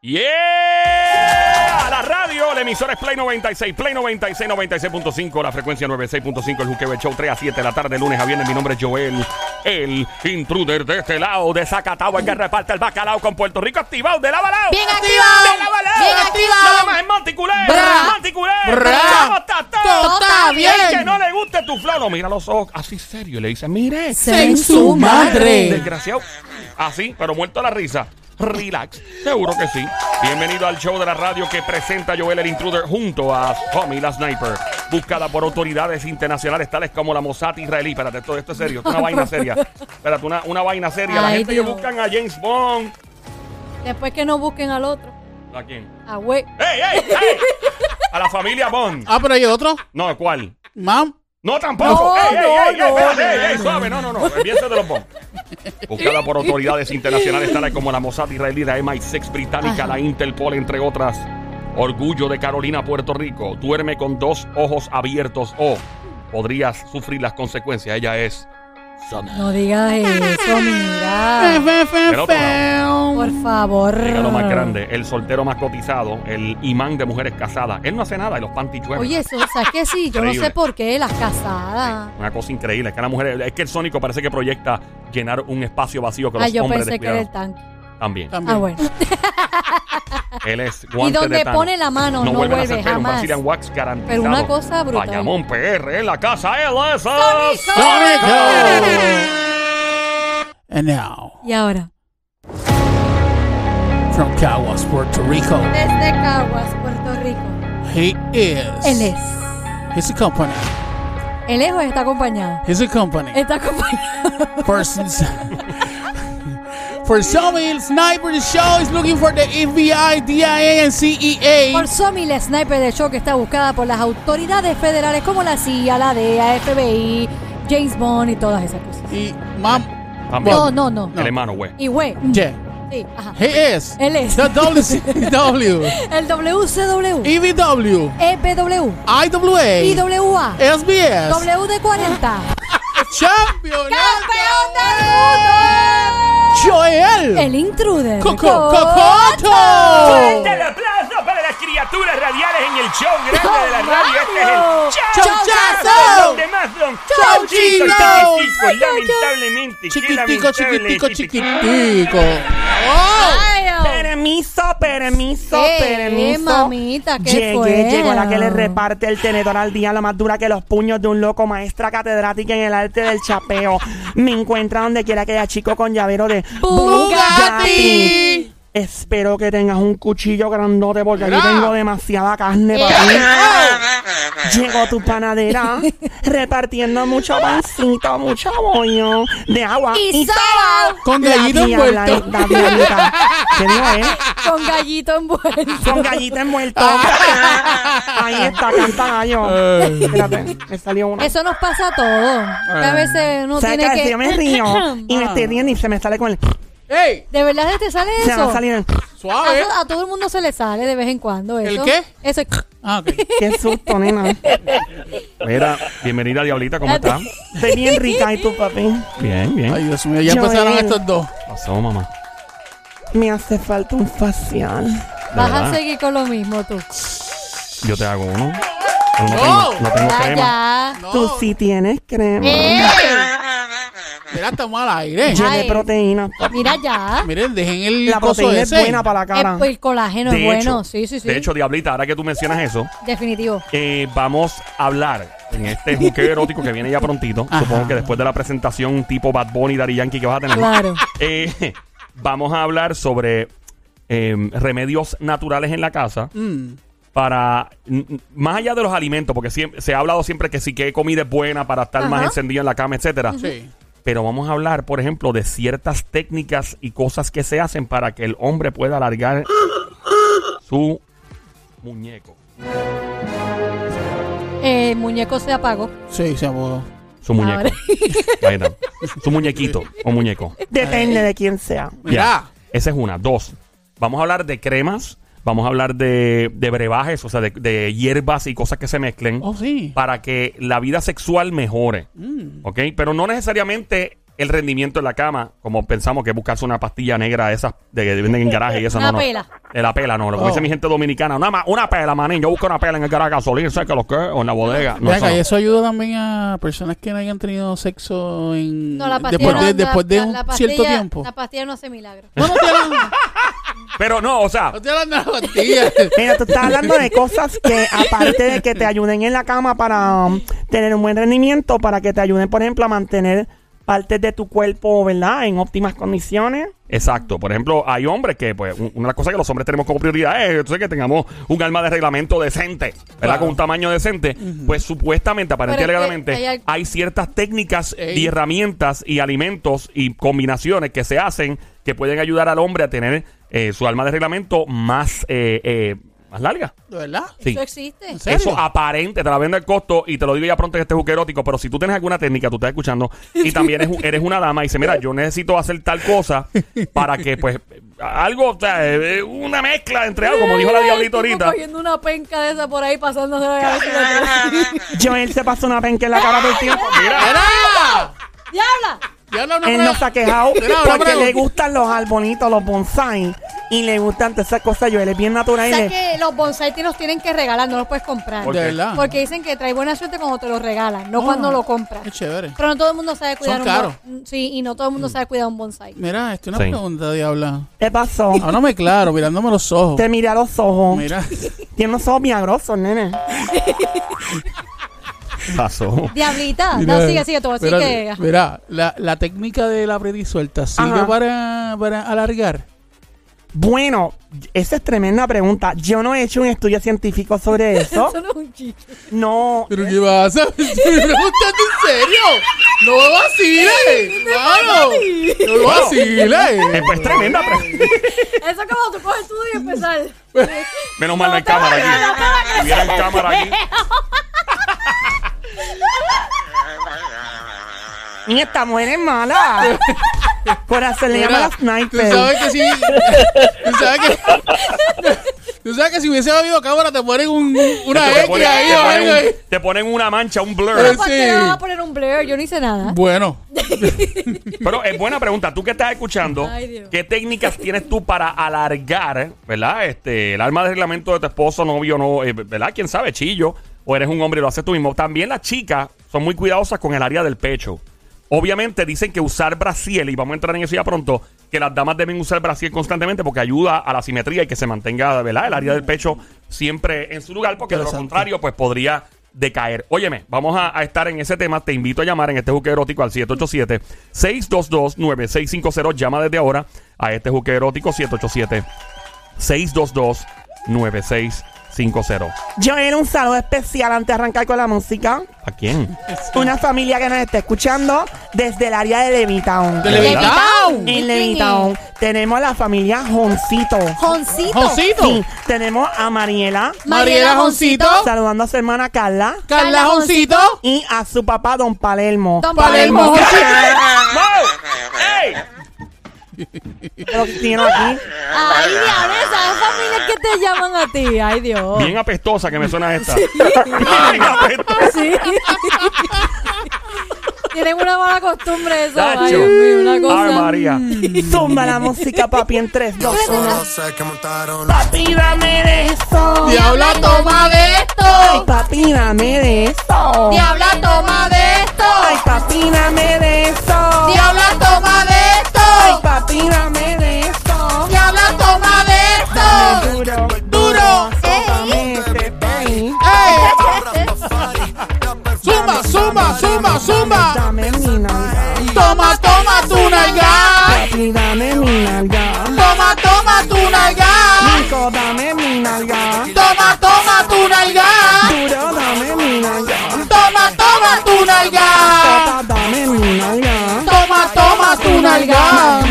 Yeah, emisora es Play 96, Play 96, 96.5, la frecuencia 96.5, el Juqueo Show 3 a 7 de la tarde, lunes a viernes. Mi nombre es Joel, el intruder de este lado, de Zacatau, el que reparte el bacalao con Puerto Rico activado, de lava lao. Bien De activado, lava lao. bien activado. Nada más en Monticulé. Monticulé. Bra. ¿Cómo está todo? Está bien. El que no le guste tu flow, no, mira los ojos, así serio, y le dice, mire. En su madre. Desgraciado. Así, pero muerto a la risa. Relax. Seguro que sí. Bienvenido al show de la radio que presenta Joel el Intruder junto a Tommy la Sniper. Buscada por autoridades internacionales tales como la Mossad israelí. Espérate, todo esto es serio. Esto es una vaina seria. Espérate, una, una vaina seria. la Ay, gente Dios. que buscan a James Bond. Después que no busquen al otro. ¿A quién? A güey. ¡Ey, ey, ey! A la familia Bond. Ah, pero hay otro. No, ¿cuál? Mam. No, tampoco. No, ey, ey, no, ey, ey, no, espérate, no, ey, ey, suave. No, no, no. De los bombos. Buscada por autoridades internacionales tales como la Mossad israelí, la MI6 británica, Ajá. la Interpol, entre otras. Orgullo de Carolina, Puerto Rico. Duerme con dos ojos abiertos o podrías sufrir las consecuencias. Ella es Summer. No digas eso, mira. Del otro. Por favor. Regalo más grande, el soltero más cotizado, el imán de mujeres casadas. Él no hace nada y los panty llueven. Oye, eso, ¿sabes qué? Sí, yo no sé por qué las casadas. Una cosa increíble. Es que la mujer, es que el sónico parece que proyecta llenar un espacio vacío que Ah, los yo hombres pensé que era el tanque. También. También. Ah, bueno. Él es Y guante donde de Thanos. pone la mano, no, vuelven a vuelve hacer pelo, un jamás. Brazilian Wax garantizado. Pero una cosa brutal. Bayamón PR en la casa. Él es. And now, Y ahora, from Caguas, Puerto Rico, desde Caguas, Puerto Rico. he is. Él es. He's a company. Él es o está acompañado. He's a company. Está acompañado. Persons. For some, el sniper the show is looking for the FBI, DIA, and CEA. Por Somi, la sniper de show que está buscada por las autoridades federales como la CIA, la DEA, FBI, James Bond y todas esas cosas. Y mam, También. No, no, no. El hermano, güey. Y güey. yeah, Sí, ajá. he is. Él es. The WCW, El WCW, EVW, EPW, IWA, IWA, SBS, WD40. Champion, ¡Campeón del mundo! Joel, El intruder. Coco, Cocoto. para las criaturas radiales en el show grande de la radio. Este es el Chauchazo. Donde más son Chauchito. chiquitos, chiquiticos, lamentablemente. qué Chiquitico, chiquitico, chiquitico. Oh. Permiso, permiso, ¿Qué, permiso. mamita? ¿Qué Llegué, fue? llegó la que le reparte el tenedor al día, la más dura que los puños de un loco, maestra catedrática en el arte del chapeo. Me encuentra donde quiera que haya chico con llavero de Bugatti. Espero que tengas un cuchillo grandote porque aquí tengo demasiada carne para ti. Llegó tu panadera repartiendo mucho pancito, mucho bollo de agua Y sal. Con gallito envuelto. la diablita. ¿Qué digo, eh? Con gallito envuelto. Con gallita envuelto. Ahí está, canta gallo. Espérate, me salió una. Eso nos pasa a todos. Que a veces uno ¿Sabes tiene que... Yo me río y me estoy riendo y se me sale con el... ¡Ey! ¿De verdad te sale Se eso? va a salir el... Suave. A, a todo el mundo se le sale de vez en cuando eso. ¿El qué? Eso. Ah, ok. Qué susto, nena. Mira, bienvenida, Diablita, ¿cómo estás? Estoy bien rica y tu papi. Bien, bien. Ay, Dios mío, ya Joel. empezaron estos dos. ¿Qué pasó, mamá? Me hace falta un facial. Vas verdad? a seguir con lo mismo tú. Yo te hago uno. No, No. tengo, no tengo Ya, crema. ya. No. Tú sí tienes crema. ¡Ey! Mira, estamos al aire. Llena Ay. de proteína. Mira ya. Miren, dejen el La coso proteína es ese. buena para la cara. El, el colágeno es De bueno. hecho, sí, sí, sí. De hecho, Diablita, ahora que tú mencionas eso, Definitivo. eh, vamos a hablar en este juqueo erótico que viene ya prontito. Ajá. Supongo que después de la presentación tipo Bad Bunny y Daddy Yankee que vas a tener. Claro. Eh, vamos a hablar sobre eh, remedios naturales en la casa Mm. para, n- n- más allá de los alimentos, porque siempre, se ha hablado siempre que sí que comida es buena para estar más Ajá. encendido en la cama, etcétera. Sí. Pero vamos a hablar, por ejemplo, de ciertas técnicas y cosas que se hacen para que el hombre pueda alargar su muñeco. El muñeco se apagó. Sí, se apagó. Su muñeco. Ahora. Ahí está. Su muñequito o muñeco. Depende de quién sea. Ya. Esa es una. Dos. Vamos a hablar de cremas. Vamos a hablar de, de brebajes, o sea, de, de hierbas y cosas que se mezclen Oh, sí. para que la vida sexual mejore. Mm. ¿Ok? Pero no necesariamente el rendimiento en la cama, como pensamos que es buscarse una pastilla negra de esas de que venden en garaje y eso Una no, no. pela. Eh, la pela, no. Lo que Oh. dice mi gente dominicana. Una, ma- una pela, manín. Yo busco una pela en el garaje gasolina, ¿sabes que lo que? O en la bodega. No, Ven eso y no. eso ayuda también a personas que no hayan tenido sexo en No, la pastilla después de, no- después la- de la- un la pastilla- cierto tiempo. La pastilla no hace milagro. No, no te hablan, Pero no, o sea, no te hablan de la pastilla. Mira, tú estás hablando de cosas que, aparte de que te ayuden en la cama para um, tener un buen rendimiento, para que te ayuden, por ejemplo, a mantener partes de tu cuerpo, ¿verdad?, en óptimas condiciones. Exacto. Por ejemplo, hay hombres que, pues, un- una de las cosas que los hombres tenemos como prioridad es entonces, que tengamos un alma de reglamento decente, ¿verdad? Claro. Con un tamaño decente. Pues supuestamente, aparentemente, alegadamente, hay ciertas técnicas Ey. y herramientas y alimentos y combinaciones que se hacen que pueden ayudar al hombre a tener eh, su alma de reglamento más, eh, eh, más larga. ¿De verdad? Sí. Eso existe. ¿En serio? Eso aparente, te la vende al costo y te lo digo ya pronto en este juque erótico, pero si tú tienes alguna técnica, tú estás escuchando y también eres, un- eres una dama y dices, mira, yo necesito hacer tal cosa para que pues algo, o sea, eh, una mezcla entre algo, como dijo la diablita El ahorita. cogiendo una penca de esa por ahí pasándose la cabeza. Joel se pasó una penca en la cara todo el tiempo. Mira. ¡Diabla! Ya no, no, Él no. no se ha quejado porque le gustan los arbolitos, los bonsai, y le gustan todas esas cosas. Joel es bien natural. y ¿Sabes le- que los bonsai te los tienen que regalar? No los puedes comprar. Porque dicen que trae buena suerte cuando te lo regalan, no Oh. cuando lo compras. Qué chévere. Pero no todo el mundo sabe cuidar Son un caros. bon- Sí, y no todo el mundo sabe cuidar un bonsai. Mira, esto es una Sí. pregunta, diabla. ¿Qué pasó? Háblame claro, mirándome los ojos. Te miré a los ojos. Mira. Tiene unos ojos miagrosos, nene. pasó. Diablita, Mira, no, sigue, sigue, tú así espérate, que... Mira, la, la técnica de la suelta sirve para, para alargar. Bueno, esa es tremenda pregunta. Yo no he hecho un estudio científico sobre eso. Eso no es un chiste. No. ¿Pero qué pasa? ¿Me preguntaste en serio? ¡No lo vaciles! ¡Mano! ¡No lo vaciles! Eh, pues tremenda pregunta. Eso es como tú coges tú y empezar. Menos mal no hay cámara aquí. Si hubiera cámara aquí. Y esta mujer es mala. Corazón le llama la Tú sniper. sabes que si... Tú sabes que... Tú sabes que si hubiese habido cámara te ponen un, una Te X ponen, ahí te o ponen algo un- ahí. te ponen una mancha, un blur. Eh, ¿Para sí. qué le vas a poner un blur? Yo no hice nada. Bueno, Pero es buena pregunta. Tú que estás escuchando, Ay, Dios. ¿qué técnicas tienes tú para alargar, verdad? Este, el arma de reglamento de tu esposo, novio, no, eh, ¿verdad? ¿Quién sabe? Chillo. O eres un hombre y lo haces tú mismo. También las chicas son muy cuidadosas con el área del pecho. Obviamente dicen que usar brasiel, y vamos a entrar en eso ya pronto, que las damas deben usar brasiel constantemente porque ayuda a la simetría y que se mantenga, ¿verdad? El área del pecho siempre en su lugar, porque de lo contrario, pues podría decaer. Óyeme, vamos a, a estar en ese tema. Te invito a llamar en este juque erótico al 787-622-9650. Llama desde ahora a este juque erótico 787-622-9650. Joel, un saludo especial antes de arrancar con la música. ¿A quién? Una familia que nos está escuchando desde el área de Levitown. ¿De Levitown? En ¿Quién Levitown. Tenemos la familia Joncito. Joncito. Joncito. Sí, tenemos a Mariela Mariela Joncito. saludando a su hermana Carla Carla Joncito. y a su papá Don Palermo. Don Palermo Palermo. Joncito. ¡Wow! Que tiene aquí. Ay, diablo, esas familias que te llaman a ti. Ay, Dios. Bien apestosa que me suena esta. Bien apestosa. Sí. Tienen una mala costumbre eso. Ay. Dios mío, una cosa. Ay, María. Zumba la música, papi, en 3, 2, 1. No sé que montaron. Papi, dame de eso. Diabla, toma de Ay, esto. papi, dame de eso. Diabla, toma de esto. Ay, papi, dame de eso. Diabla, toma de Ay, esto. papi, dame de eso. Diabla, toma de esto. Duro, Duro. País. Zumba, zumba, zumba, zumba. Dame mi nalga. Toma, toma tu nalga. Papi, dame mi nalga. Toma, toma tu nalga. Nico, dame mi nalga.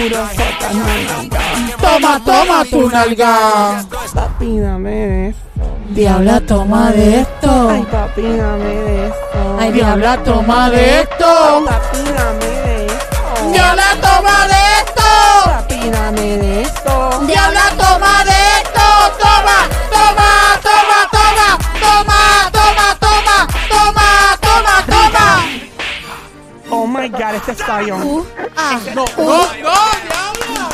Nalga. Mi. Toma, toma tu nalga. Papi, dame de eso. Diabla, toma de Ay, esto. papi, dame de eso. Ay, Diabla, toma de esto. Papi, dame de eso. Diabla, toma de esto. Papi, dame de eso. Diabla, toma de esto. Toma, toma, toma, toma. Toma, Oh my god, este es Zion. Uh, ah, No, no, no, diablo.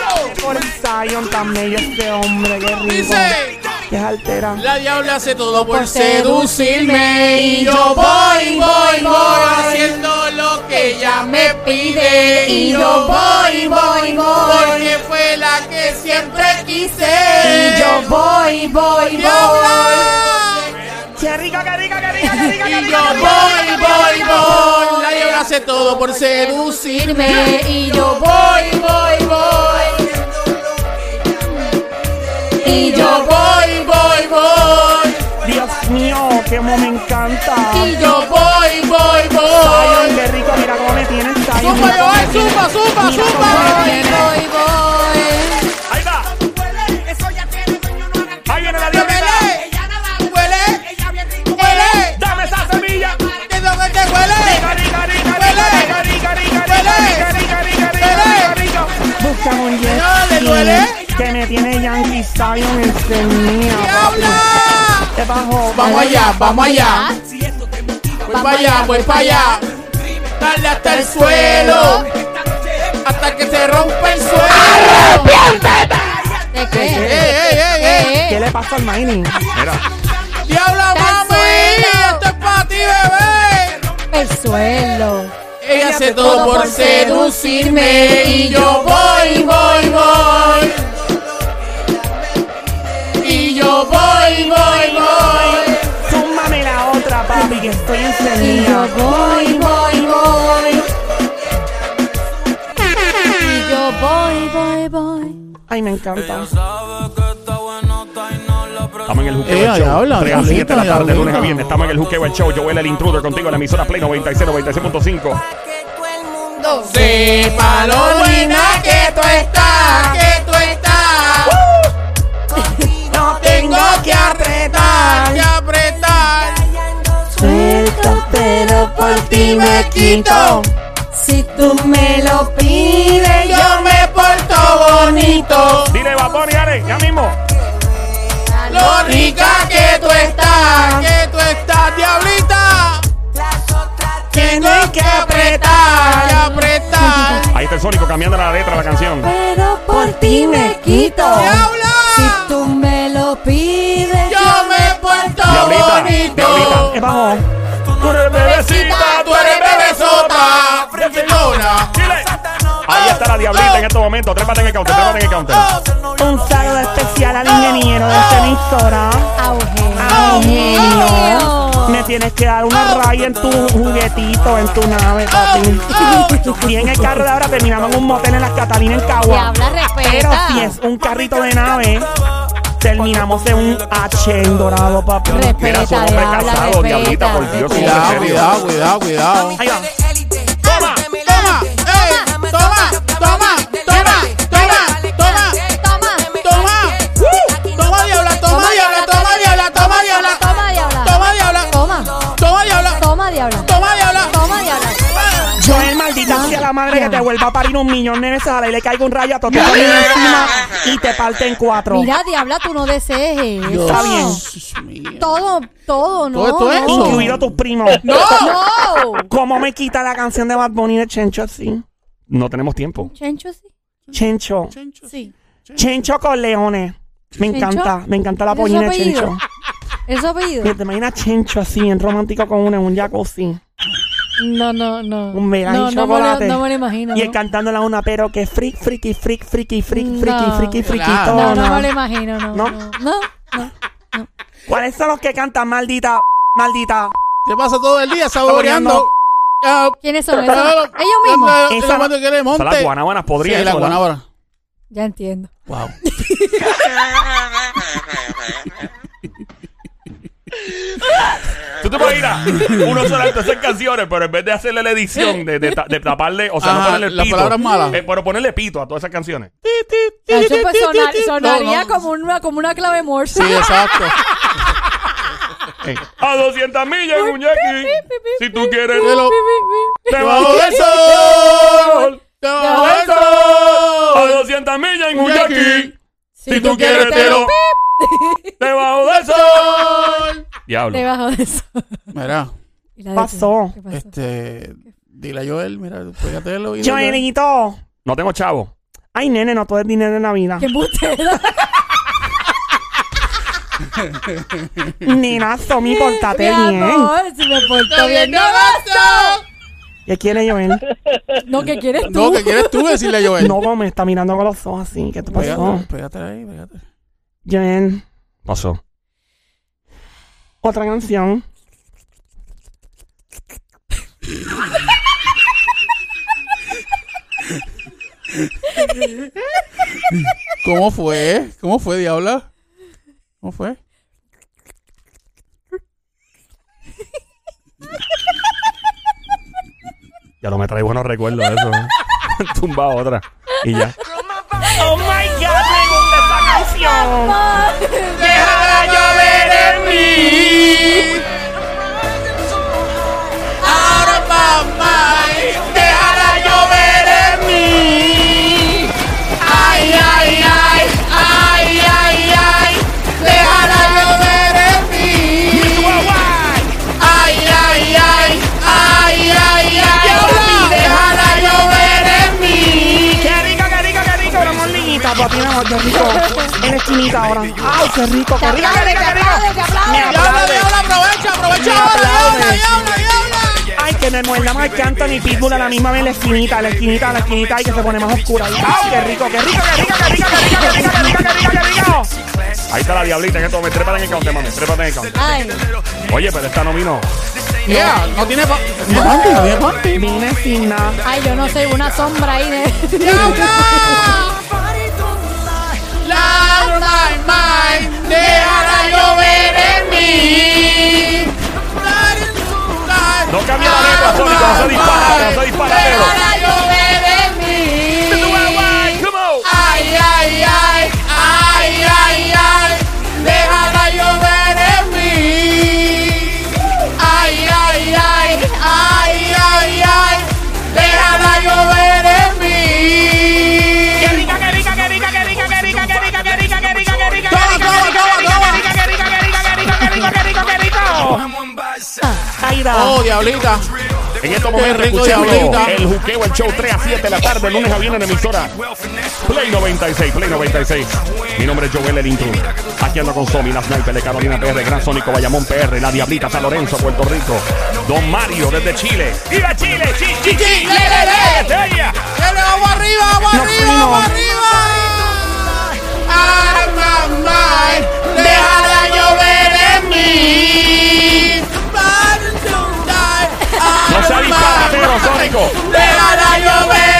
No. Por Zion tan bello este hombre, qué rico. Dice, Que es altera. la diabla hace todo por Por seducirme y yo voy, voy, voy haciendo lo que ella me pide y yo voy, voy, voy porque fue la que siempre quise. y yo voy, voy, voy. Qué rica, qué rica, qué rica, qué rica, qué Y yo voy, voy, voy. Hace todo por seducirme. Y yo voy, voy, voy. Y yo voy, voy, voy. Dios mío, cómo me encanta. Y Yo voy, voy, voy. qué rico, mira cómo me tienes. Zumba, yo, ay, zumba, zumba, zumba. voy, voy, voy. Que me tiene Yankee Zion encendida. ¡Diabla! Te bajo. Vamos allá, vamos allá. Voy para allá, voy para allá. Dale hasta el suelo. Hasta que se rompa el suelo. ¿De ¡Ey, qué? ey, ey! ¿Qué le pasa al mining? Mira. ¡Diabla, mami! ¡Esto es para ti, bebé! El suelo. Ella hace todo por seducirme y yo voy, voy, voy. Y yo voy, voy, voy. Súmame la otra, papi, que estoy Y yo encendida. voy, voy, voy. Y yo voy, voy, voy. Ay, me encanta. Estamos en el Juqueo Eh, el Show. diabla, 3 a 7 de la tarde, lunes a viernes. Estamos en el Juqueo el Show. Joel el Intruder contigo en la emisora Play 96, 96.5. Sepa lo buena que tú estás, que tú estás. No Tengo que apretar, que apretar. Suelto, pero por ti me quito. Si tú me lo pides, yo Yo me porto bonito. Dile, Baboni, dale, ya mismo. Lo rica que tú estás, que tú estás, diablita. Tengo que apretar, que apretar. Ahí está el Sónico cambiando la letra de la canción. pero por ti me quito. ¡Diabla! Si tú me lo pides, Yo me porto Diablita, bonito. diablita. ¿Qué bajó? Tú eres bebecita, está la diablita en estos momentos. Trépate en el counter, trépate en el counter. Un saludo especial al ingeniero de esta emisora. Eugenio. Me tienes que dar una raya en tu juguetito, en tu nave, papi. Y en el carro de ahora terminamos en un motel en las Catalinas en Cagua. Respeta. Pero si es un carrito de nave, terminamos en un H en dorado, papi. Mira, su Respeta, hombre diabla, casado, diablita, por Dios. respeta. Cuidado, cuidado, cuidado, cuidado. Ahí va. Vuelva a parir un millón de veces a la y le caiga un rayo a todo encima y te parte en cuatro. Mira, diabla, tú no desees eso. Está bien. Dios mío. Todo, todo, ¿no? Todo esto no. eso. Incluido tus primos. No. ¿Cómo me quita la canción de Bad Bunny de Chencho así? No tenemos tiempo. Chencho, sí. Chencho. Sí. Chencho con leones. Me ¿Chencho? encanta, me encanta la ¿Es su pollina de? Chencho. ¿Es su apellido? ¿Te imaginas Chencho así, bien romántico con una en un jacuzzi? No, no, no. Un verano no, y no me lo-. No me lo imagino. Y él ¿no? cantándola a una, pero que freak, freaky, freak, freaky, freak, freaky, No. freaky, freaky, Claro. No, no tona. me lo imagino, no. ¿No? No, no. no. ¿Cuáles son los que cantan maldita, maldita? Se pasa todo el día saboreando. ¿Quiénes son esos? Ellos mismos. Esa- la mano que le monte. Son las guanábanas podridas. Sí, la eso, ¿verdad? guanábana. Ya entiendo. Wow. Tú te imaginas uno solamente hacer canciones, pero en vez de hacerle la edición, de, de, ta- de taparle, o sea, no Ajá, ponerle el las pito. palabras malas. eh, pero ponerle pito a todas esas canciones. Eso pues sonar- sonaría No, no. Como, una, como una clave morse. Sí, exacto. A 200 millas en un Jackie. Si tú quieres, Pero- debajo del sol. Debajo del A sol. 200 millas en un Jackie. Jackie. Si tú quieres, te lo. Debajo del sol. Diablo. Debajo de eso. Mira, ¿Y la de Pasó. qué? ¿Qué pasó? este. Dile a Joel, mira, pégatelo. y dile- Joelito. No tengo chavo. Ay, nene, no todo es dinero en la vida. ¡Qué embustera! Nena, Somi, Mi portate bien. amor, si me porto bien, no basta. ¿Qué quiere Joel? No, ¿qué quieres tú? No, ¿qué quieres tú decirle a Joel? No, me está mirando con los ojos así. ¿Qué te pasó? Pégate, pégate ahí, pégate. Joel, Pasó. Otra canción. ¿Cómo fue? ¿Cómo fue, Diabla? ¿Cómo fue? Ya no me trae buenos recuerdos de eso. ¿eh? Tumba otra. Y ya. Oh my God, me gusta esa canción. Déjala llover en mí. Ahora mamá, papi, mi amor, qué rico. En la esquinita ahora. Ay, qué rico, qué rico, qué rico, qué rico. Me aplaude. aprovecha, aprovecha diabla, diabla, diabla. Ay, que me muerda más que Anthony Pitbull a la misma vez en la esquinita, la esquinita, la esquinita y que se pone más oscura. Ay, qué rico, qué rico, qué rico, qué rico, qué rico, qué rico, qué rico, qué rico, qué rico. Ahí está la diablita en esto. Me trepan en el counter, mami. Trépate en el counter. Ay, Oye, pero esta no vino. Yeah, no tiene pa- no tiene panty, no tiene panty. Vine sin nada. ay, yo no sé, una sombra ahí de... La my mind, déjala llover en mí. No cambia la letra, Sónico. No se dispara, no se dispara. Da. Oh, diablita. En estos momentos escuchando diablita. el juqueo, el show 3 a 7 de la tarde, lunes a viernes en emisora. Play 96, Play 96. Mi nombre es Joel el Intruder. Aquí ando con Somi, la sniper de Carolina PR, Gran Sónico, Bayamón PR, La Diablita, San Lorenzo, Puerto Rico. Don Mario desde Chile. ¡Viva Chile! ¡Sí, sí, sí! le, le, le. Vamos arriba, vamos arriba, vamos arriba. Ay, mamá, déjala llover en mí. Xavi Zapatero Sónico. ¡Déjala llover!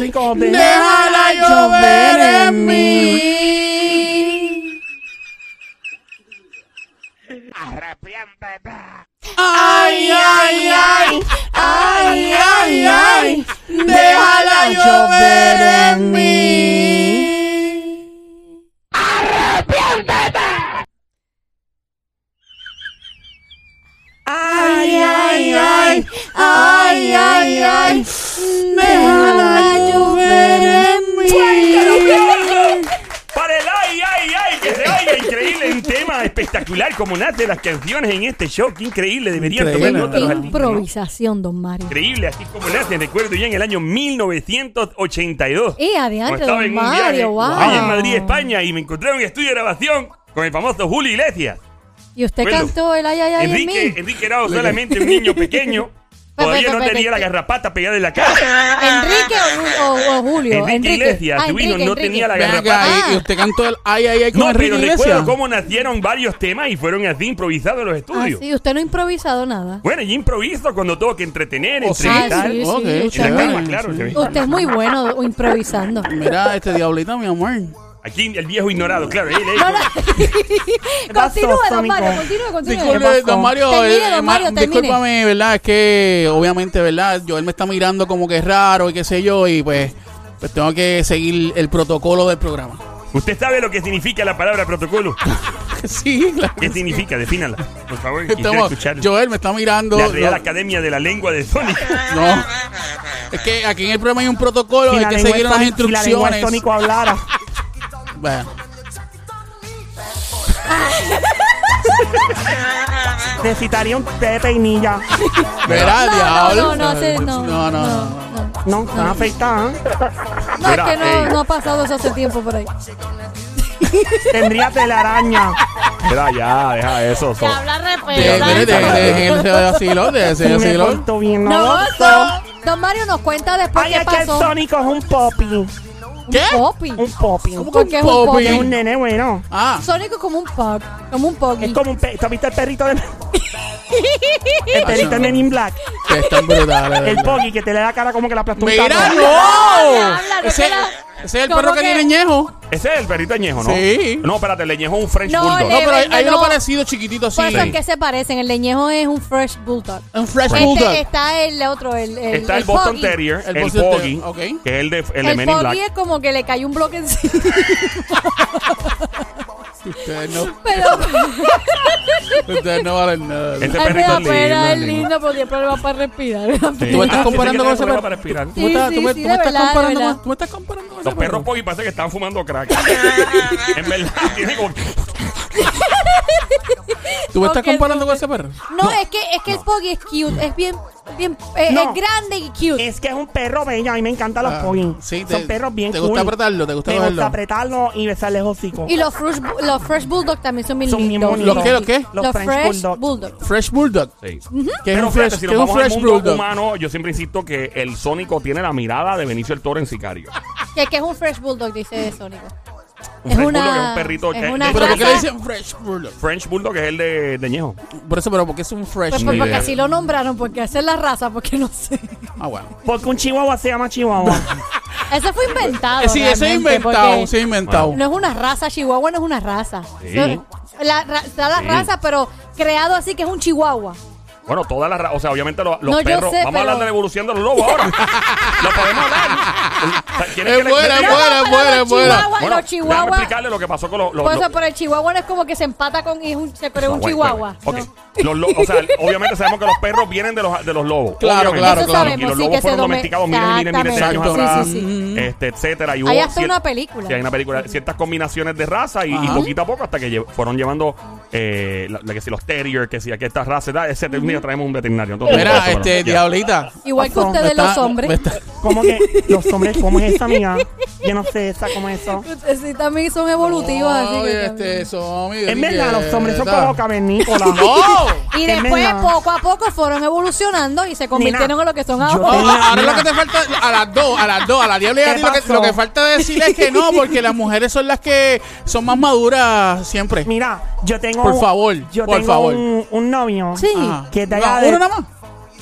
Rico, déjala llover en mí. Ay, ay, ay, ay, ay, ay, déjala llover en mí. Ay, ay, ay, ay, ay, ay, déjala tema espectacular como nace las canciones en este show. Qué increíble, deberían Increíble, tomar nota Qué improvisación, don Mario. Increíble, así como nace, recuerdo ya en el año 1982. Eh, estaba don en un viaje Mario, wow. allá en Madrid, España, y me encontré en un estudio de grabación con el famoso Julio Iglesias. Y usted cantó el ay, ay, ay en Enrique, mí. Enrique era solamente un niño pequeño. Todavía no tenía la garrapata pegada en la cara. Enrique o, o- o Julio. Enrique Iglesias, Ah, Enrique, no Enrique. tenía la garrapata. Ah. y- usted cantó el ay, ay, ay con No, Enrique pero Iglesias. recuerdo cómo nacieron varios temas y fueron así improvisados en los Ah, estudios. sí, usted no ha improvisado nada. Bueno, yo improviso cuando tengo que entretener, Oh, sí. entrevistar. Ah, sí, sí, Ok, usted, En la es cama, muy, claro. usted es muy bueno improvisando. Mira, este diablita, mi amor. Aquí el viejo ignorado, claro. él, él- No, no. continúe, don. Mario, continúe, continúe. ¿Qué Disculpe, don Mario, Termine, eh, don ma- Mario, termine. discúlpame, ¿verdad? Es que obviamente, ¿verdad? Joel me está mirando como que es raro y qué sé yo, y pues, pues tengo que seguir el protocolo del programa. ¿Usted sabe lo que significa la palabra protocolo? sí, claro. ¿Qué significa? Defínala, por favor. Estamos- escuchar Joel me está mirando. la Real lo- Academia de la Lengua de Sonic. no. Es que aquí en el programa hay un protocolo, Si hay que seguir unas Sonic- si la lengua de instrucciones. Sónico hablara. Bueno, Necesitaría un té de peinilla. verá, No, diablo. no, no, no, no, no, no, no. no. No, no afeita, ¿eh? No, es Mira, que no, ey. no ha pasado eso hace tiempo por ahí. Tendría telaraña. Mira, ya, deja eso. so- habla vacilón, ese me vacilón. bien. No, No, don, don Mario nos cuenta después Ay, qué es que el pasó. Sónico es un popi. ¿Qué? Poppy. Un popi. ¿Cómo ¿Por que qué es un un popi? Es un nene bueno. Ah, Sónico es como un pug, como un puggy. Es como un pe ¿Tú has visto el perrito de... el perrito de Men in Black? que están brutales. de El verdad. pogi que te le da cara como que la aplastó un ¡Mira, carro. no! Habla, no Ese, te la- ese es el ¿Cómo perro que que? tiene ñejo. Ese es el perrito añejo, ¿no? Sí. No, espérate, el leñejo es un French No, Bulldog. le- No, pero hay, uno no. parecido chiquitito así. Por eso es que se parecen. El leñejo es un fresh bulldog. Un fresh Este bulldog. está el otro, el, el Está el, Boston. Terrier, El el, Boston Poggy, Terrier, ok. que es el de, el de El Men in Black. es como que le cayó un bloque encima. Ustedes no, Pero ustedes no valen nada. Ese Ay, perrito es lindo, es lindo. porque para respirar. Sí. ¿Tú me estás Ah, sí, comparando sí, con ese perro? para respirar. ¿Tú me estás, Sí, tú me- sí, tú de me estás comparando verdad. con, ¿Tú me estás comparando con ese Los perros perro? Poggy parece que están fumando crack. en verdad, tiene como... ¿Tú me estás comparando con ese perro? No, es que, es que el puggy es cute, es bien, bien, eh, No. es grande y cute. Es que es un perro bello. A mí me encantan los Ah, poggy. sí, Son te- perros bien te cool. gusta apretarlo, te gusta Me cogerlo. gusta apretarlo y besarle el hocico. Y los fresh, los fresh bulldog también son bien Son bien lindos. bonitos. ¿Los qué, los qué? Los Los French fresh Bulldog. bulldog. Fresh Bulldog. Sí. ¿Qué es Pero un fíjate, fresh, si qué nos es un vamos al fresh mundo Bulldog? humano, yo siempre insisto que el Sónico tiene la mirada de Benicio el Toro en Sicario. Que, que es un fresh bulldog, dice Sónico. Un Es French una- Bulldog es un perrito es que... una de- ¿Pero por qué raza- le dicen Fresh Bulldog? French Bulldog es el de, de Ñejo. Por eso, pero porque es un fresh Pues, Ni pues, porque idea. así lo nombraron, porque esa es la raza, porque no sé. Ah, bueno. Porque un chihuahua se llama chihuahua. Ese fue inventado. Eh, sí, ese es realmente, inventado, porque sí, inventado. No es una raza, Chihuahua no es una raza. Sí. No, La, ra- está la Sí. raza, pero creado así que es un chihuahua. Bueno, todas las... ra- O sea, obviamente los, los No, yo perros... sé, Vamos a hablar pero- de la evolución de los lobos ahora. Lo podemos hablar. ¿Quieres Es que le- buena, le es buena, es pero buena, los es buena. chihuahuas- Bueno, los déjame chihuahuas. explicarle lo que pasó con los... los- Por eso, los- pero el chihuahua no es como que se empata con y es un, se cree No, un bueno, chihuahua. bueno, ok. No. Los lo- o sea, obviamente sabemos que los perros vienen de los, de los lobos. Claro, obviamente. claro, Eso claro. Y los sí, lobos que se fueron dome- domesticados miles y miles, miles de años Exactamente. atrás, Sí, sí, sí. este, etcétera. Y hubo Hay hasta cier- una película. Sí, hay una película, ciertas combinaciones de raza y, y poquito a poco hasta que lle- fueron llevando eh, la, la que si los terriers, que si aquí estas razas, da, etcétera. Un día traemos un veterinario. Entonces, Mira, eso, este, diablita. Igual que ustedes los está- hombres. ¿Cómo que los hombres, cómo es esa mía? Yo no sé esa, ¿cómo es eso? Ustedes sí también son evolutivos, así que este, Somi, Es verdad, los hombres son como cavernícolas. ¡No! Y Es después, verdad. poco a poco, fueron evolucionando y se convirtieron Nena, en lo que son ahora. Ahora lo que te falta a las dos, a las dos, a la diabla y a ¿Qué ti lo que, que falta decir es que no, porque las mujeres son las que son más maduras siempre. Mira, yo tengo. Por favor, yo por tengo favor. Un, un novio. Sí. No, de- ¿Uno nada más?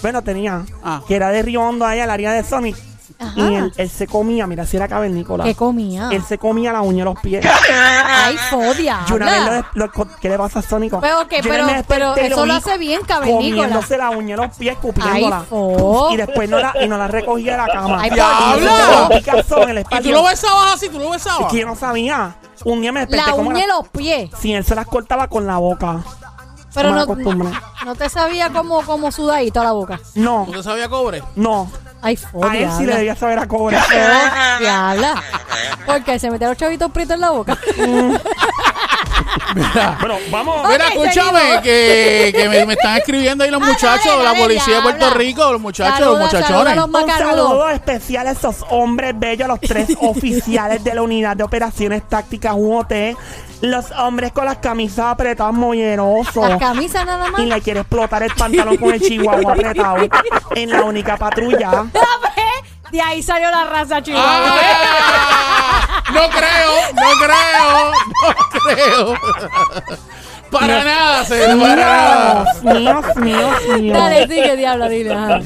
Bueno, tenía. Ah. Que era de Río Hondo allá, el área de Sonic. Ajá. Y él, él se comía, mira, si era cavernícola. ¿Qué comía? Él se comía la uña de los pies. Ay, fodia. Yo una vez lo, ¿Qué le pasa a Sónico? Pero, ok, Yo una pero- eso lo hace bien cavernícola. Comiéndose la uña de los pies, escupiéndola. Ay, fo. y después no la, y no la recogía de la cama. Ay, la ¿Y tú lo besabas así? ¿Tú lo Es besabas? que yo no sabía. Un día me desperté La uña y la- los pies. Si él se las cortaba con la boca. Pero no, costumbre. no te sabía como, como sudadito a la boca. No, ¿No te sabía cobre? no. Ay, fodia. A él sí le debía saber a cobre. Diabla. Porque se mete los chavitos prietos en la boca. Bueno, vamos. Mira, Ok, escúchame, seguimos. que, que me, me están escribiendo ahí los Ah, muchachos, dale, la policía de Puerto. Rico, los muchachos, Saluda, los saluda muchachones. los Un saludo especial a esos hombres bellos, los tres oficiales de la unidad de operaciones tácticas UOT. Los hombres con las camisas apretadas mollerosos. Las camisas nada más. Y le quiere explotar el pantalón con el chihuahua apretado en la única patrulla. De ahí salió la raza chihuahua. No creo, no creo, no creo. Para nada, se para nada. Dios mío, Dios mío. Dale, sigue, diablo, dile. ajá.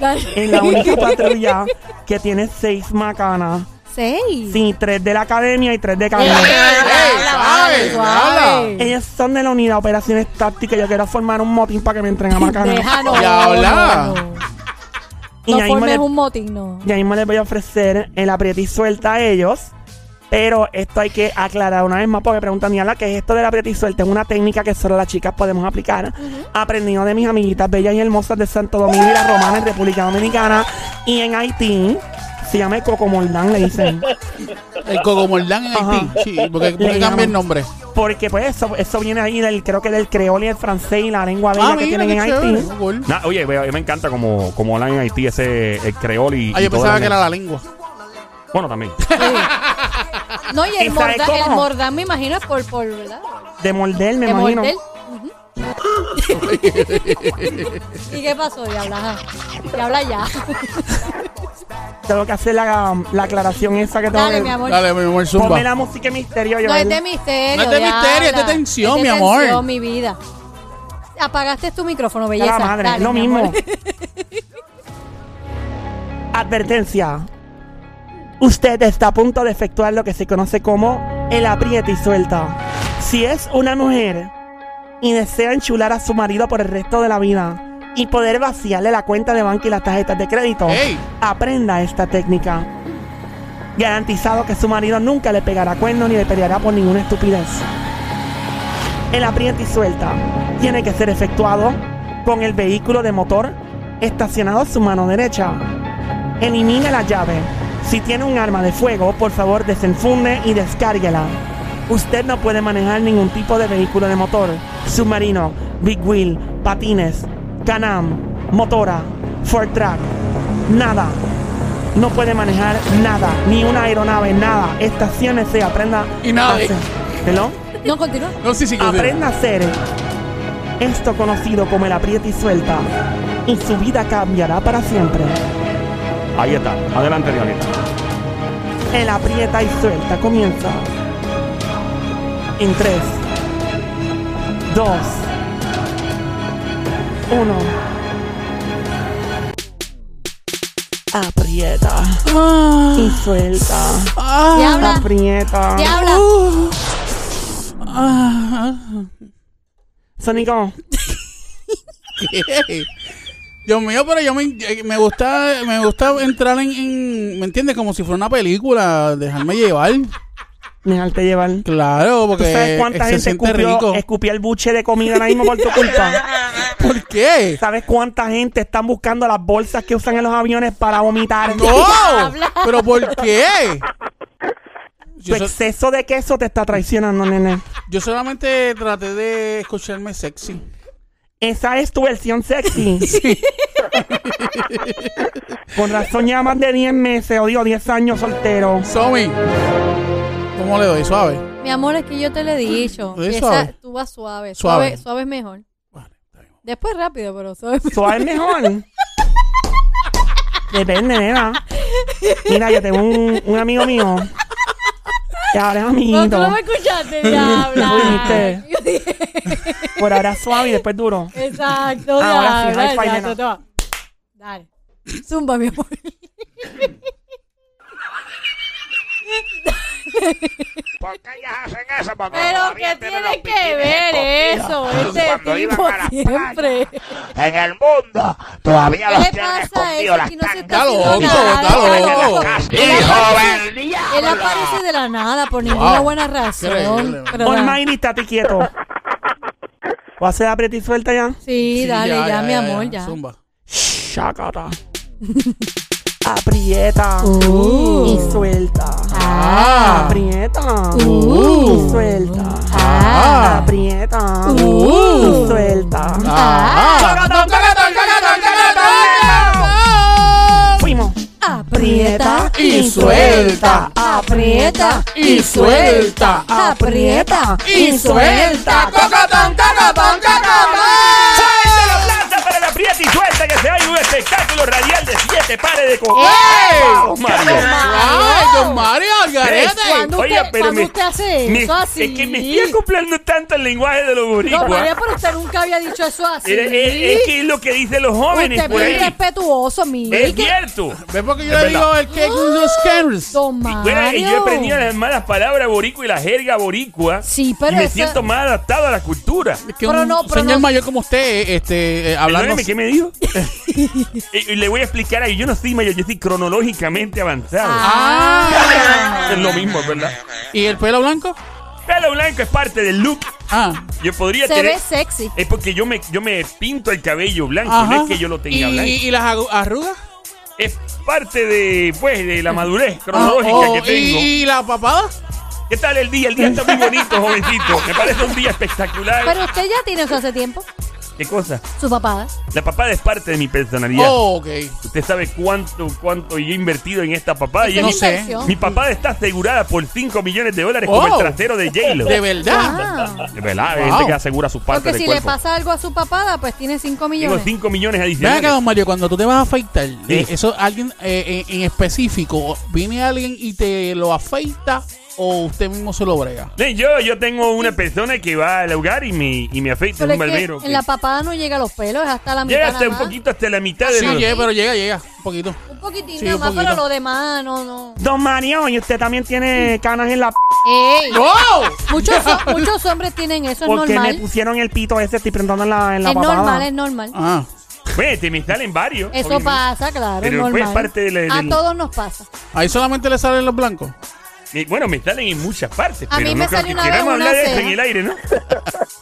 Dale. En la única patrulla que tiene seis macanas. Seis. Sí, tres de la academia y tres de Ey, ey, vale, suave, suave. Ellos son de la unidad Operaciones Tácticas. Yo quiero formar un motín para que me entren a Macana. Deja, no, no, no. Y No ahí me formes le- un motín, no. Ya mismo les voy a ofrecer el aprieta y suelta a ellos. Pero esto hay que aclarar una vez más porque preguntan, Niala, ¿qué es esto del aprieta y suelta? Es una técnica que solo las chicas podemos aplicar. Aprendido de mis amiguitas bellas y hermosas de Santo Domingo y la Romana en República Dominicana y en Haití. Se llama Coco Moldán, le dicen. El Cogomordán en Ajá. Haití. Sí, porque, porque cambia el nombre. Porque pues eso, eso viene ahí del, creo que del creol y el francés y la lengua bella Ah, que mira, tienen en chévere. Haití. Nah, oye, ve- a mí me encanta como, como hablan en Haití ese el creol y. Ah, yo pensaba el- que era la lengua. Bueno, también. No, y el ¿Y sabes el cómo? mordán me imagino es por, por ¿verdad? De morder, me De imagino. morder. Ujú. ¿Y qué pasó, Diabla? Ajá. Diabla ya. Tengo que hacer la, la aclaración esa que tengo Dale, que... mi amor. Dale, mi amor, Ponme zumba. la música misterio, No es de misterio. No es de misterio, es de tensión, Es mi de amor. tensión, mi vida. Apagaste tu micrófono, belleza. la madre, Dale, lo mi mismo. Advertencia. Usted está a punto de efectuar lo que se conoce como el aprieta y suelta. Si es una mujer y desea enchular a su marido por el resto de la vida y poder vaciarle la cuenta de banco y las tarjetas de crédito, Ey. aprenda esta técnica. Garantizado que su marido nunca le pegará cuerno ni le peleará por ninguna estupidez. El aprieta y suelta tiene que ser efectuado con el vehículo de motor estacionado a su mano derecha. Elimine la llave. Si tiene un arma de fuego, por favor desenfunde y descárguela. Usted no puede manejar ningún tipo de vehículo de motor, submarino, big wheel, patines, canam, motora, Ford track, nada. No puede manejar nada, ni una aeronave, nada. Estaciónese, aprenda Y nada. a hacer- ¿Hello? No, continúa. No, sí, sí. Aprenda a hacer esto conocido como el aprieta y suelta. Y su vida cambiará para siempre. Ahí está. Adelante, Dianita. El aprieta y suelta comienza. En 3, 2, 1. Aprieta Ah, y suelta. ah, Diabla. Aprieta. Diabla. uh, ah, Sónico, ¿qué? Dios mío, pero yo me, eh, me gusta me gusta entrar en, en- ¿me entiendes? Como si fuera una película, dejarme llevar. dejarte llevar. Claro, ¿Tú porque sabes cuánta se gente siente escupió, rico. escupió el buche de comida ahora mismo por tu culpa? ¿Por qué? ¿Sabes cuánta gente están buscando las bolsas que usan en los aviones para vomitar? ¡No! ¿Pero por qué? Tu Yo, so- exceso de queso te está traicionando, nene. yo solamente traté de escucharme sexy. Esa es tu versión sexy. Con razón ya más de 10 meses, o digo 10 años soltero. Somi, ¿cómo le doy? Suave. Mi amor, es que yo te lo he dicho. ¿Es Esa- suave? tú vas suave. Suave. Suave, suave es mejor. Vale, está bien. Después rápido, pero suave. ¿Suave es mejor? Depende, nena. Mira, yo tengo un, un amigo mío. Es No, tú amiguito. no me escuchaste, diabla. Yo dije, Por ahora suave y después duro. Exacto, Ahora sí, diabla. high five, nena. Dale. Zumba, mi amor. ¿Por qué ellas hacen eso? Porque Pero todavía ¿qué tienen tiene que ver eso? Este Cuando iban tipo a siempre. En el mundo todavía ¿Qué los le tienen pasa a escondidos ese las que no se tangas. está haciendo loco, nada? está loco. Él ¡Hijo aparece- del diablo! Él aparece de la nada por ninguna Wow. buena razón. Increíble. Olmairi, estate quieto. ¿Vas a hacer aprieta y suelta ya? Sí, Sí, dale, ya, mi amor, ya. Zumba. Shakata. Aprieta Uh. y suelta. Ah. Aprieta Uh. y suelta. Ah. Aprieta Uh. y suelta. Ah. Fuimos. Aprieta y suelta. Aprieta Y suelta. Aprieta Y suelta. ¡Cocotón, cocotón, cocotón! Espectáculo radial de siete pares de co... ¡Ey! ¡Vamos, Mario! ¡Ay, don Mario, Algarete! ¿Cuándo Oiga, usted- pero me- usted hace me- eso así? Es que me estoy acoplando tanto al lenguaje de los No, boricuas. María, pero usted nunca había dicho eso así. Es, es que es lo que dicen los jóvenes usted por es muy ahí. respetuoso, mire. Es que- cierto. ¿Ves por qué yo Es le digo el cake con los scanners? Don Mario. Bueno, y yo he aprendido las malas palabras boricua y la jerga boricua. Sí, pero Y me esa- siento más adaptado a la cultura. Es que Pero un no, pero señor no- mayor como usted, este, eh, hablando... ¿qué me dijo? y, y le voy a explicar ahí. Yo no soy mayor, yo soy cronológicamente avanzado. Ah. Es lo mismo, ¿verdad? ¿Y el pelo blanco? Pelo blanco es parte del look. Ah. Yo podría Se tener. ve sexy. Es porque yo me, yo me pinto el cabello blanco, Ajá. no es que yo lo tenga ¿Y, blanco. ¿Y las arrugas? Es parte de, pues, de la madurez Ah, cronológica oh, que tengo. ¿Y, y la papada? ¿Qué tal el día? El día está muy bonito, jovencito. Me parece un día espectacular. Pero usted ya tiene eso hace tiempo. ¿Qué cosa? Su papada. La papada es parte de mi personalidad. Oh, ok. Usted sabe cuánto, cuánto yo he invertido en esta papada. Yo- no sé. Mi papada está asegurada por 5 millones de dólares como Oh. el trasero de J-Lo. De verdad. Ah, De verdad, hay Wow. gente que asegura sus partes porque si le pasa algo a su papada, pues tiene 5 Tengo millones. 5 millones Ven adicionales. acá, don Mario, cuando tú te vas a afeitar, Sí. eh, eso alguien eh, en, en específico, ¿viene alguien y te lo afeita o usted mismo se lo brega? Sí, Yo, yo tengo una persona que va al lugar y me, y me afeita, Pero un es que barbero. que en la papada no llega a los pelos, es hasta la mitad. llega hasta nada un más. poquito hasta la mitad de Sí, los- llega, pero llega, llega, un poquito. Un poquitín Sí, nada un más, pero poquito. lo demás no, no. Don Mario, y usted también tiene canas en la... p- ¡Ey! ¡Oh! Muchos, ho- muchos hombres tienen eso, es Porque me normal. pusieron el pito ese, estoy preguntando en la, en la Es papada. normal, es normal. Ah. Pues, te me salen varios. Eso obviamente. pasa, claro, es Pero, pues, normal. parte de la- A del- todos nos pasa. Ahí solamente le salen los blancos. Y, bueno, me salen en muchas partes. A pero mí no me creo salió que una vez queramos una hablar de eso ceja. en el aire, ¿no?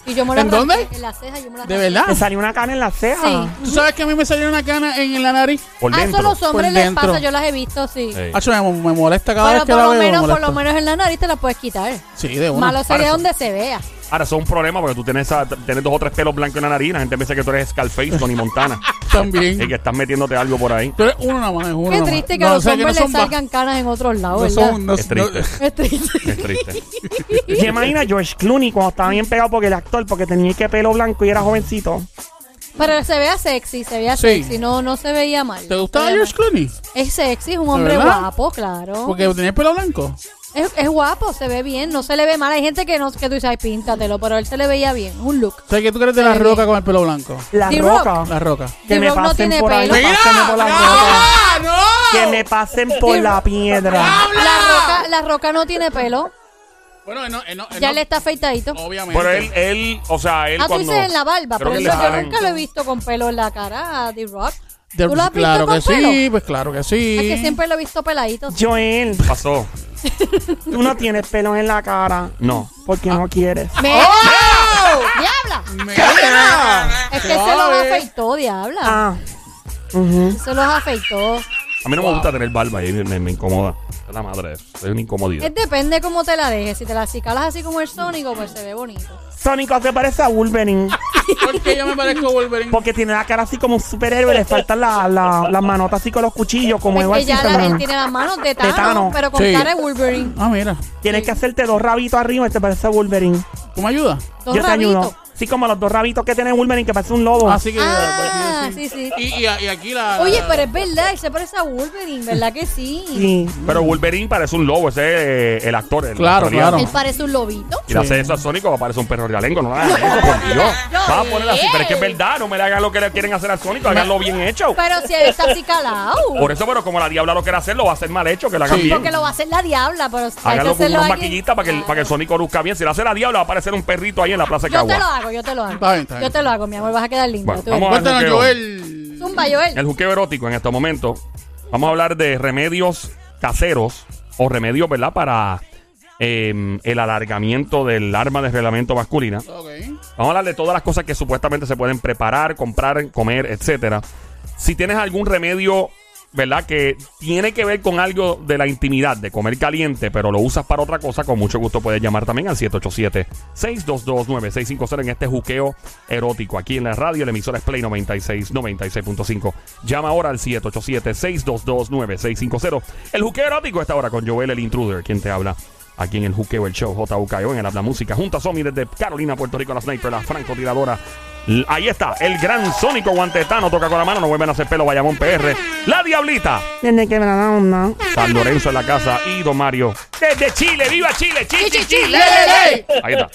Y yo me la ¿En dónde? En la ceja, yo me la ¿De verdad? Me salió una cana en la ceja. Sí. ¿Tú sabes que a mí me salió una cana en, la nariz? Por A dentro. eso a los hombres les dentro. pasa, yo las he visto, sí. Sí. Hacho, me, me molesta cada Pero vez que por la lo veo. me menos, por molesta. lo menos en la nariz te la puedes quitar. Sí, de una. Malo sería donde se vea. Ahora, son un problema porque tú tienes, tienes dos o tres pelos blancos en la nariz. La gente piensa que tú eres Scarface, Tony Montana. También. y que estás metiénite algo por ahí. Tú eres uno nada más, es uno Qué nada más. triste que No, a o los sea, hombres no les son ba- salgan canas en otros lados, No ¿verdad? son, no, Es triste. Es triste. Es triste. ¿Se imagina George Clooney cuando estaba bien pegado porque el actor, porque tenía que pelo blanco y era jovencito? Pero se vea sexy, se veía Sí. sexy, no, no se veía mal. ¿Te gustaba Se veía George Clooney? Es sexy, es un hombre verdad? guapo, claro. Porque tenía el pelo blanco. Es, es guapo, se ve bien, no se le ve mal. Hay gente que no que tú dices, ay, píntatelo, pero él se le veía bien, un look. O sea, que tú crees de Se la roca bien. con el pelo blanco. La The roca. La roca. Que me no pasen tiene por ahí. pelo. Pásenme por la. ¡Ah, no! Que me pasen por la piedra. La roca, la roca no tiene pelo, Bueno, él no, él no, él ya no- le está afeitadito. Obviamente. Pero él, él, o sea, él Ah, tú cuando... dices en la barba, creo que le yo salen- nunca lo he visto con pelo en la cara a D-Rock. De- ¿Tú lo has visto claro con que pelo? sí, pues claro que sí. Es que siempre lo he visto peladito. Joel, Pasó. tú no tienes pelos en la cara. No. Porque no quieres. ¡Me- ¡Oh! ¡Diabla! ¡Mira! Es que se los Suave. afeitó, diabla. Ah. Se los afeitó. A mí no me gusta tener barba y me, me incomoda. Es la madre, es una incomodidad. Es depende cómo te la dejes. Si te la acicalas así como el Sónico, pues se ve bonito. Sónico se parece a Wolverine. ¿Por qué yo me parezco a Wolverine? Porque tiene la cara así como un superhéroe. Le faltan la- la- las manotas así con los cuchillos, como es igual que ya la- él tiene las manos de Thanos, Thanos. pero con Sí. cara de Wolverine. Ah, mira. Tienes que hacerte dos rabitos arriba y te parece a Wolverine. ¿Tú me ayudas? Dos Yo te rabitos. Sí, como los dos rabitos que tiene Wolverine, que parece un lobo. Así que. Ah, pues, sí, sí. Y, y, y aquí la. Oye, la- pero es verdad, él se parece a Wolverine, ¿verdad que sí? Sí. Pero Wolverine parece un lobo, ese es eh, el actor. El Claro, australiano. claro. Él parece un lobito. Y le hace eso a Sónico, va a parecer un perro realengo. No le hagan eso, por Dios. Va a poner así, pero es que es verdad, no me le hagan lo que le quieren hacer al Sónico, háganlo bien hecho. Pero si él está así calado. Por eso, pero como la diabla lo quiere hacer, lo va a hacer mal hecho, que lo hagan Sí. bien. Porque lo va a hacer la diabla, pero Háganlo con unos maquillitas para que, el, para que el Sónico luzca bien. Si lo hace la diabla, va a aparecer un perrito ahí en la plaza de Yo te lo Cagua. Hago, yo te lo hago. Está bien, está bien. Yo te lo hago, mi amor, vas a quedar lindo. Bueno, tú vamos a- Cuéntanos, juqueo. Joel. Zumba, Joel. El juqueo erótico en este momento. Vamos a hablar de remedios caseros o remedios, ¿verdad? Para eh, el alargamiento del arma de reglamento masculina. Ok. Vamos a hablar de todas las cosas que supuestamente se pueden preparar, comprar, comer, etcétera. Si tienes algún remedio, ¿verdad? Que tiene que ver con algo de la intimidad, de comer caliente, pero lo usas para otra cosa, con mucho gusto puedes llamar también al 787-622-9650 en este juqueo erótico. Aquí en la radio, el emisor es Play 96, 96.5. Llama ahora al 787-622-9650. El juqueo erótico está ahora con Joel el Intruder, quien te habla. Aquí en el Juqueo, el show JUKEO, en el Habla Música, junto a Somi desde Carolina, Puerto Rico, la sniper, la francotiradora Ahí está, el gran Sónico Guantetano toca con la mano, no vuelven a hacer pelo, Bayamón PR. La Diablita, Tiene que ver la. San Lorenzo en la casa y Don Mario. Desde Chile, ¡viva Chile! ¡Chi, chi, chi! ¡Le, le, le! Ahí está.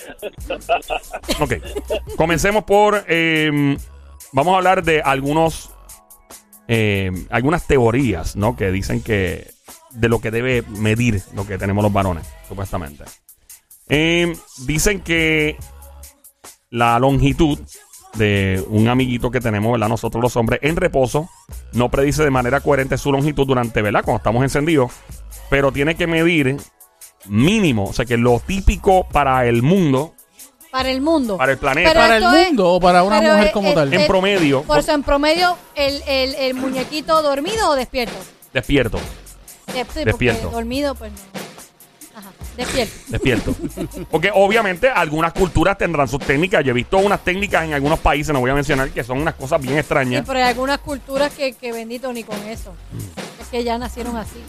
Ok. Comencemos por. eh, vamos a hablar de algunos. eh, algunas teorías, ¿no? Que dicen que. De lo que debe medir lo que tenemos los varones, supuestamente. Eh, dicen que la longitud de un amiguito que tenemos, ¿verdad? Nosotros los hombres en reposo no predice de manera coherente su longitud durante, ¿verdad? Cuando estamos encendidos, pero tiene que medir mínimo, o sea que lo típico para el mundo, Para el mundo. para el planeta, Pero ¿Para el es- mundo o para una mujer es- como es- tal? en promedio, Por eso, en promedio, el, el, el muñequito dormido o despierto. despierto, De- sí, porque Despierto. Dormido, pues no. Despierto. despierto. Porque obviamente algunas culturas tendrán sus técnicas. Yo he visto unas técnicas en algunos países, no voy a mencionar, que son unas cosas bien Sí, extrañas. pero hay algunas culturas que, que bendito ni con eso. Es que ya nacieron así.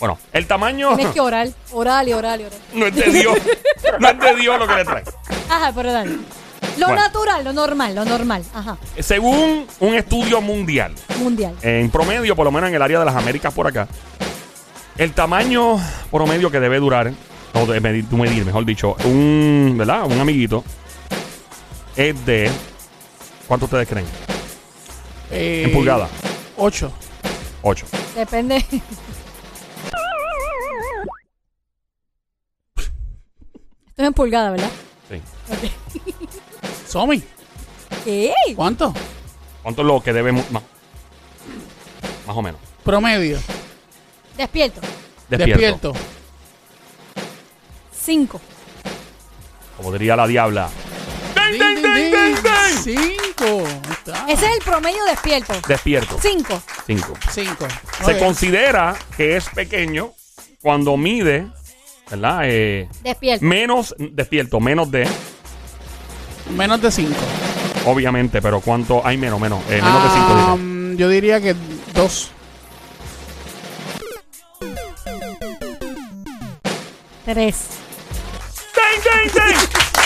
Bueno, el tamaño Tienes que orar, orar y orar y orar. no es de Dios, no es de Dios lo que le trae. Ajá, pero dale. Lo Bueno. natural, lo normal, lo normal. Ajá, Según un estudio mundial, mundial. en promedio, por lo menos en el área de las Américas por acá, el tamaño promedio que debe durar, o de medir, medir, mejor dicho, un, ¿verdad? Un amiguito, es de. ¿Cuánto ustedes creen? Eh, En pulgadas. Ocho. 8. Depende. Esto es en pulgada, ¿verdad? Sí. Somi, ¿Qué? ¿cuánto? ¿Cuánto es lo que debemos? Más, más o menos. Promedio. Despierto. Despierto. Cinco. Como diría la diabla. Ding, ding, ding. Cinco. Ahí está. Ese es el promedio despierto. Despierto. Cinco. 5. Cinco. Se Ok. considera que es pequeño cuando mide, ¿verdad? Eh, Despierto. menos, despierto, menos de, Menos de cinco. obviamente, pero ¿cuánto? Hay menos, menos, eh, menos de 5 Ah, Yo diría que dos. Tres.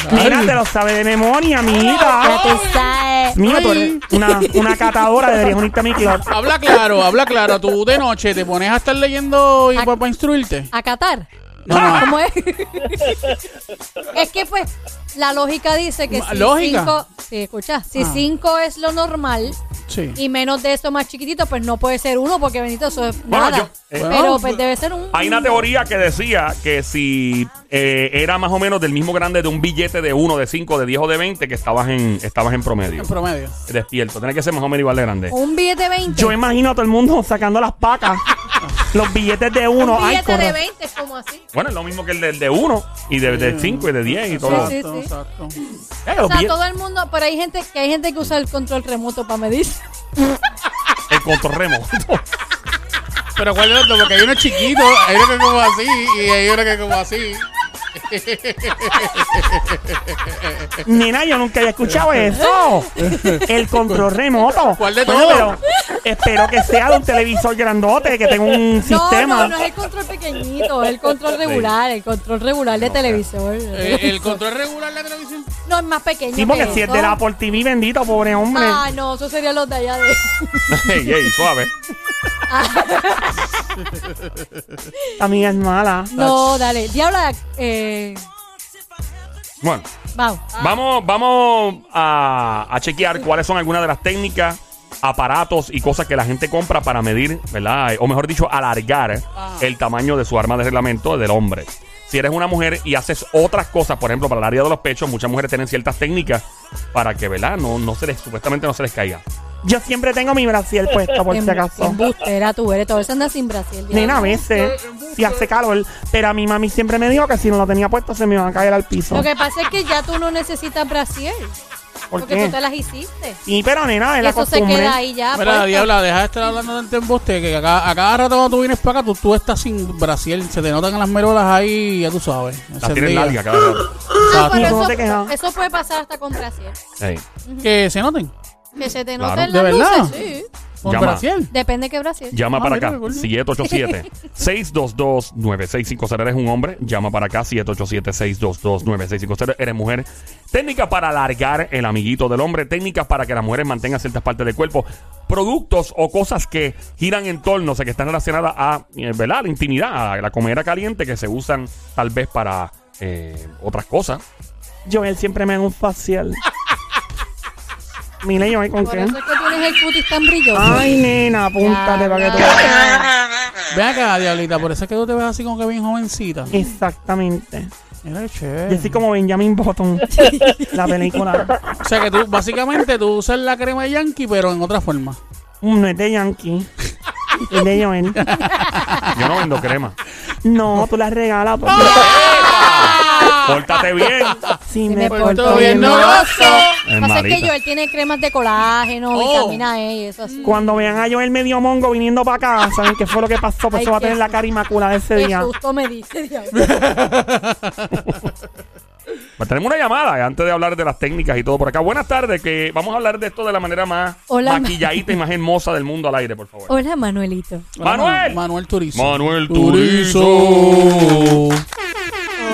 Mira, te lo sabe de memoria, Ya mira. tú sabes. Mira, tú eres una, una catadora, deberías unirte a mi club. Habla claro, habla claro. Tú de noche te pones a estar leyendo y Ac- para instruirte. ¿A Qatar? No, no. ¿Cómo es? es que pues la lógica dice que si ¿lógica? cinco, sí, escucha, si Ah. cinco es lo normal Sí. y menos de eso más chiquitito, pues no puede ser uno porque bendito eso es Bueno, nada. yo- eh, Pero pues debe ser un Hay una teoría que decía que si eh, era más o menos del mismo grande de un billete de 1, de 5, de 10 o de 20, que estabas en, estabas en promedio. En promedio. Despierto. Tiene que ser más o menos igual de grande. un billete de 20. Yo imagino a todo el mundo sacando las pacas. los billetes de uno. un Ay, billete de corre. 20 es como así. Bueno, es lo mismo que el del de 1 y de 5 y de 10 y todo. Sí, Exacto, sí. exacto. Eh, O sea, billetes- todo el mundo, pero hay gente que hay gente que usa el control remoto para medir. El control remoto. Pero cuál es otro, porque hay uno chiquito, hay uno que es como así y hay uno que es como así. Nena, yo nunca había escuchado eso. El control remoto. ¿Cuál de Bueno, todos? pero espero que sea de un televisor grandote, que tenga un No, sistema. no, no es el control pequeñito, es el control regular, el control regular de televisor. Eh, el control regular de la televisión. No, es más pequeño. Sí, porque que si es eso. de la Apple TV, bendito, pobre hombre. Ah, no, eso serían los de allá de. ey, ey, suave. Amiga es mala. No, dale. Diabla, eh. Bueno, Vamos. vamos, vamos a, a chequear cuáles son algunas de las técnicas, aparatos y cosas que la gente compra para medir, ¿verdad? O mejor dicho, alargar el tamaño de su arma de reglamento del hombre. Si eres una mujer y haces otras cosas, por ejemplo, para el área de los pechos, muchas mujeres tienen ciertas técnicas para que, ¿verdad? No, no se les, supuestamente no se les caiga. Yo siempre tengo mi brasier puesto, por si acaso. Embustera, tú eres. Todo eso anda sin Brasil. Nena, a veces, si hace calor. Pero a mi mami siempre me dijo que si no lo tenía puesto se me iba a caer al piso. Lo que pasa es que ya tú no necesitas Brasil. ¿Por Porque tú qué? te las hiciste. Sí, pero nena, es la eso se costumbre. queda ahí ya. Mira, puesto. diabla, deja de estar hablando tanto embuste que a cada, a cada rato cuando tú vienes para acá, tú, tú estás sin Brasil. Se te notan las merolas ahí, ya tú sabes. Las encendidas. largas cada rato. Ah, pero ¿Y cómo te eso, quejas? eso puede pasar hasta con Brasil. Ey. Que se noten. Que se te Claro. noten ¿De las verdad? luces, sí. ¿Con Llama. Brasil? Depende qué Brasil. Llama Ah, para mira, acá, qué cool. 787-622-9650. Eres un hombre, llama para acá, 787-622-9650. Eres mujer. Técnicas para alargar el amiguito del hombre, técnicas para que las mujeres mantengan ciertas partes del cuerpo, productos o cosas que giran en torno, o sea, que están relacionadas a, eh, ¿verdad? La intimidad, a la comida caliente, que se usan tal vez para eh, otras cosas. Joel siempre me da un facial. Mire, Joel, ¿con Por qué? eso es que tienes el cutis tan brilloso. Ay, nena, apúntate Ya, para que tú. Ven acá, diablita, por eso es que tú te ves así como que bien jovencita. Exactamente. Mira qué Yo chévere. soy como Benjamin Button. la película. O sea que tú, básicamente, tú usas la crema de Yankee, pero en otra forma. Mm, No es de Yankee. Es de Joel. Yo no vendo crema. No, tú la regalas. Porque... Pórtate bien. Sí, Si me me porto porto bien, no gozo. Es Pasa es que. Joel tiene cremas de colágeno, Oh. vitamina E y eso así. Cuando vean a Joel medio mongo viniendo para acá, saben qué fue lo que pasó. Pues Ay, eso va a qué tener la cara inmaculada ese Qué día. susto me dice, diablo. Pues tenemos una llamada eh, antes de hablar de las técnicas y todo por acá. Buenas tardes, que vamos a hablar de esto de la manera más Hola, maquilladita y más hermosa del mundo al aire, por favor. Hola, Manuelito. Manuel. Manuel Turizo. Manuel Turizo. Hola.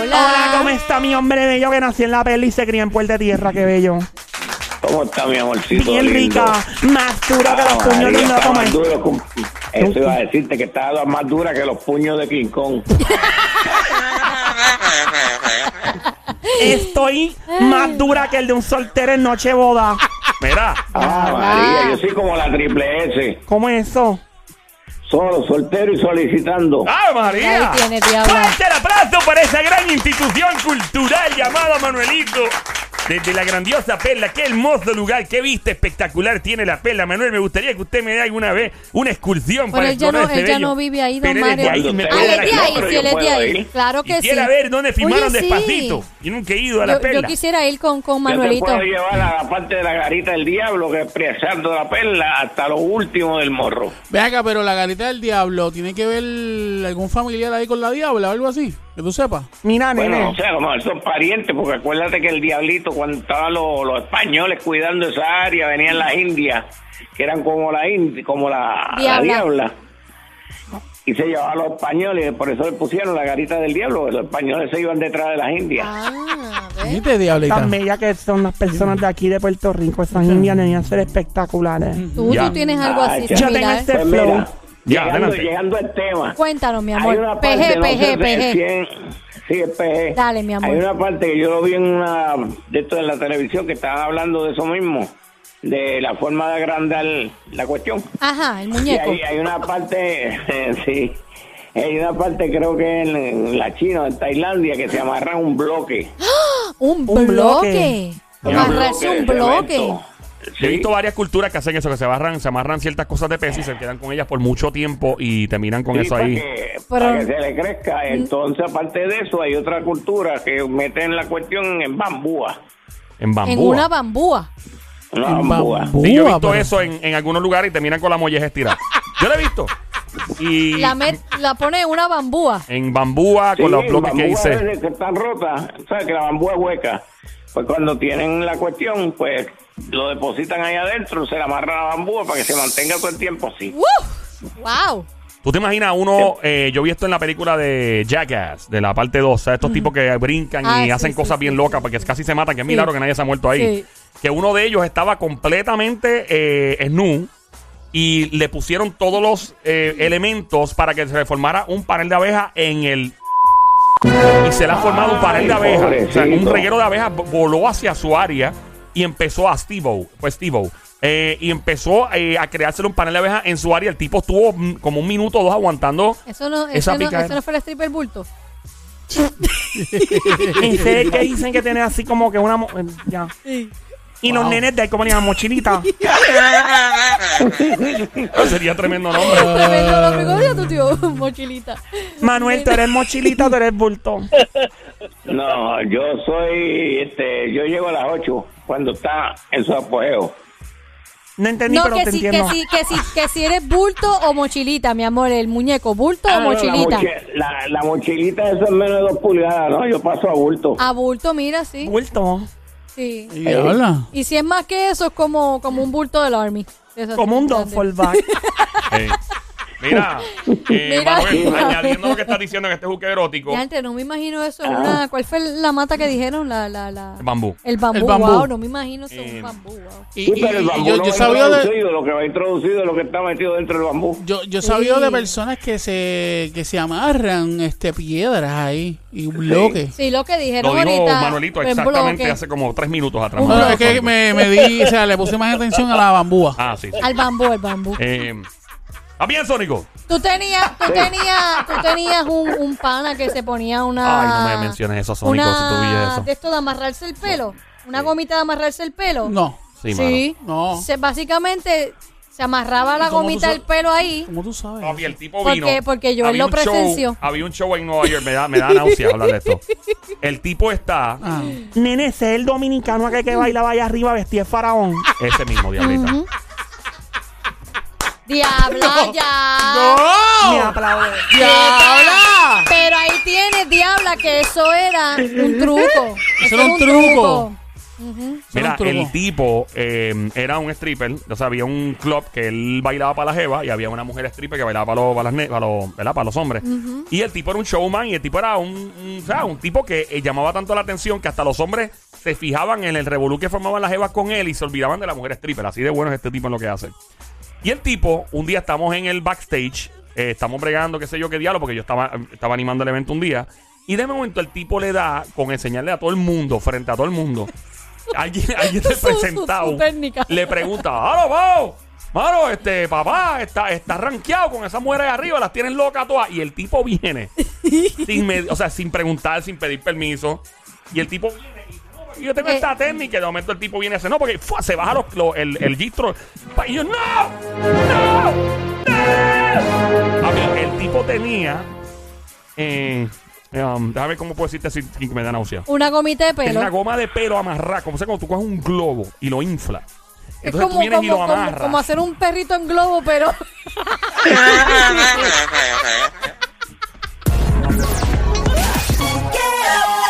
Hola, ¿cómo está mi hombre bello que nació en la peli y se crió en Puerta Tierra? Qué bello. ¿Cómo está mi amorcito Bien lindo? rica, más dura que los Ah, puños de María, una está más duro Eso iba a decirte que estaba más dura que los puños de King Kong. Estoy más dura que el de un soltero en noche boda. Mira, Ah, María, yo soy como la triple S. ¿Cómo es eso? Solo, soltero y solicitando. ¡Ave María! Ahí tiene, diablo. ¡Fuerte el aplauso para esa gran institución cultural llamada Manuelito! Desde la grandiosa Perla, qué hermoso lugar, qué vista espectacular tiene la Perla. Manuel, me gustaría que usted me dé alguna vez una excursión Pero para él ya no, ese él ya bello. no vive ahí, don Pero él es de Mario. ahí, me Ah, puede él es de ahí, sí, él es de ahí. ir. Claro que sí. Quisiera ver dónde filmaron Oye, sí. Despacito. Yo nunca he ido a la Yo, yo Perla. quisiera ir con, con Yo te Manuelito. puedo llevar a la parte de la garita del diablo, que es presando la perla, hasta lo último del morro. Ven acá, pero la garita del diablo, ¿tiene que ver algún familiar ahí con la diabla o algo así? Que tú sepas. Mira, Bueno, nene. o sea, como son parientes, porque acuérdate que el diablito, cuando estaban los, los españoles cuidando esa área, venían las indias, que eran como la indi, como la la Diabla. Y se llevaban los españoles, por eso le pusieron la garita del diablo, porque los españoles se iban detrás de las indias. Ah. ¿Viste, diablita? Tan bella que son las personas de aquí de Puerto Rico. Esas indias debían ser espectaculares. Tú, tú tienes algo Ah, así. Yo tengo similar. este Pues flow. mira, Ya, llegando, adelante. llegando al tema. Cuéntanos, mi Hay amor. una parte, PG, no PG, PG. Sí, es PG. Dale, mi amor. Hay una parte que yo lo vi en una de esto en la televisión que estaban hablando de eso mismo, de la forma de agrandar la cuestión. Ajá, el Y muñeco. hay, hay una parte, sí, hay una parte creo que en, en la China, en Tailandia, que se amarra un bloque. Un, Un bloque. bloque. Amarrarse un de bloque. He visto varias culturas que hacen eso, que se amarran, se amarran ciertas cosas de peso y se quedan con ellas por mucho tiempo y terminan con Sí, eso para ahí que, Pero- para que se le crezca. Entonces, aparte de eso, hay otra cultura que meten la cuestión en bambúa. en bambú. En una bambúa. En bambúa. bambú. Sí, yo he Búa, visto pero- eso en, en algunos lugares y terminan con la molleja estirada. Yo lo he visto. Y La, met- la pone en una bambúa. en bambúa, con Sí, los bloques que bambúa hice. desde que están rotas, sabes que la bambúa es hueca. Pues cuando tienen la cuestión, pues lo depositan ahí adentro, se le amarra la bambúa para que se mantenga todo el tiempo así. ¡Woo! ¡Wow! ¿Tú te imaginas uno? eh, yo vi esto en la película de Jackass, de la parte 2. O sea, estos tipos que brincan Ah, y sí, hacen sí, cosas sí, bien sí. locas porque casi se matan. Que es Sí. milagro que nadie se ha muerto ahí. Sí. Que uno de ellos estaba completamente eh, snu y le pusieron todos los eh, elementos para que se le formara un panel de abejas en el. Y se le ha formado un panel de Ay, abejas. O sea, un reguero de abejas vo- voló hacia su área y empezó a Steve pues Steve eh, y empezó eh, a creársele un panel de abejas en su área. El tipo estuvo mm, como un minuto o dos aguantando. Eso no, Esa eso no, picadera. eso no fue el stripper bulto. Y ustedes que dicen que tiene así como que una... mo- eh, Ya. Y los nenes de ahí como le llaman mochilita. Sería tremendo nombre. Tremendo nombre. ¿Cómo se llama tu tío? Mochilita. Manuel, tú eres mochilita, tú eres bulto. No, yo soy, este, yo llego a las 8 cuando está en su apogeo. No entendí, No, pero que te si, que, si, que, si, que si eres bulto o mochilita, mi amor, el muñeco, bulto Ah, o no, mochilita. La, mochi- la, la mochilita esa es menos de dos pulgadas, ¿no? Yo paso a bulto. A bulto, mira, sí. Bulto. sí. Y diabla. Y si es más que eso, es como, como un bulto del Army. Eso Como un grande. Duffelbag. Mira, eh, Mira. Manuel, añadiendo lo que estás diciendo en este juque erótico, Ya, antes, no me imagino eso. en Una, ¿Cuál fue la mata que dijeron? La, la, la... bambú. El bambú, El bambú. wow, no me imagino eso Eh, un bambú, wow. Y, Sí, y- pero el y bambú yo, no yo va sabía de, introducido, lo que va introducido es lo que está metido dentro del bambú. yo, yo sabía Sí. de personas que se, que se amarran este, piedras ahí y bloques. Sí, lo que dijeron Lo dijo ahorita. Manuelito en exactamente bloque, hace como tres minutos atrás. No, Manuel es que me, me di, o sea, le puse más atención a la bambúa. Ah, sí. sí. Al bambú, al bambú. Eh, ¿Está bien, Sónico? Tú tenías, tú tenías, tú tenías un, un pana que se ponía una. Ay, no me menciones eso, Sónico, una si tú vives eso. de esto de amarrarse el pelo. Una gomita de amarrarse el pelo. No, Sí, Sí. no. Se, básicamente se amarraba la ¿Y cómo tú gomita del pelo ahí. ¿Cómo tú sabes? Papi, el tipo Porque- vino. porque yo había lo show- presencio. había un show en Nueva York, me da, me da náusea hablar de esto. El tipo está, Ah. Nene, ese es el dominicano aquel que bailaba allá arriba vestido de faraón. ese mismo, diablita. Ujú. Diabla, ya. Me ¡No! aplaude. ¡Diabla! Pero ahí tienes, Diabla, que eso era un truco. Eso era un truco. Mira, el tipo eh, era un stripper, o sea, había un club que él bailaba para la jeva y había una mujer stripper que bailaba para los, para las ne- para los, ¿verdad? para los hombres. Y el tipo era un showman y el tipo era un, un, o sea, un tipo que eh, llamaba tanto la atención que hasta los hombres se fijaban en el revolú que formaban las jevas con él y se olvidaban de la mujer stripper. Así de bueno es este tipo en lo que hace. Y el tipo, un día estamos en el backstage, eh, estamos bregando, qué sé yo, qué diablo, porque yo estaba, estaba animando el evento un día. Y de momento el tipo le da con enseñarle a todo el mundo, frente a todo el mundo. Alguien, alguien técnica. le pregunta, ¡Halo, Pau! Mano, este, papá, está, está rankeado con esas mujeres arriba, las tienen locas todas. Y el tipo viene, sin o sea, sin preguntar, sin pedir permiso. Y el tipo viene y dice, "No, yo tengo eh, esta técnica. De momento el tipo viene y hace, no, porque se baja los, el, el gistro. Y yo, no, no, no. El tipo tenía. Eh, um, déjame ver cómo puedo decirte así que me da náusea. Una gomita de pelo. Es una goma de pelo amarrada. Como sea, cuando tú coges un globo y lo infla. Entonces tú vienes y lo amarras. Como, como, hacer un perrito en globo, pero.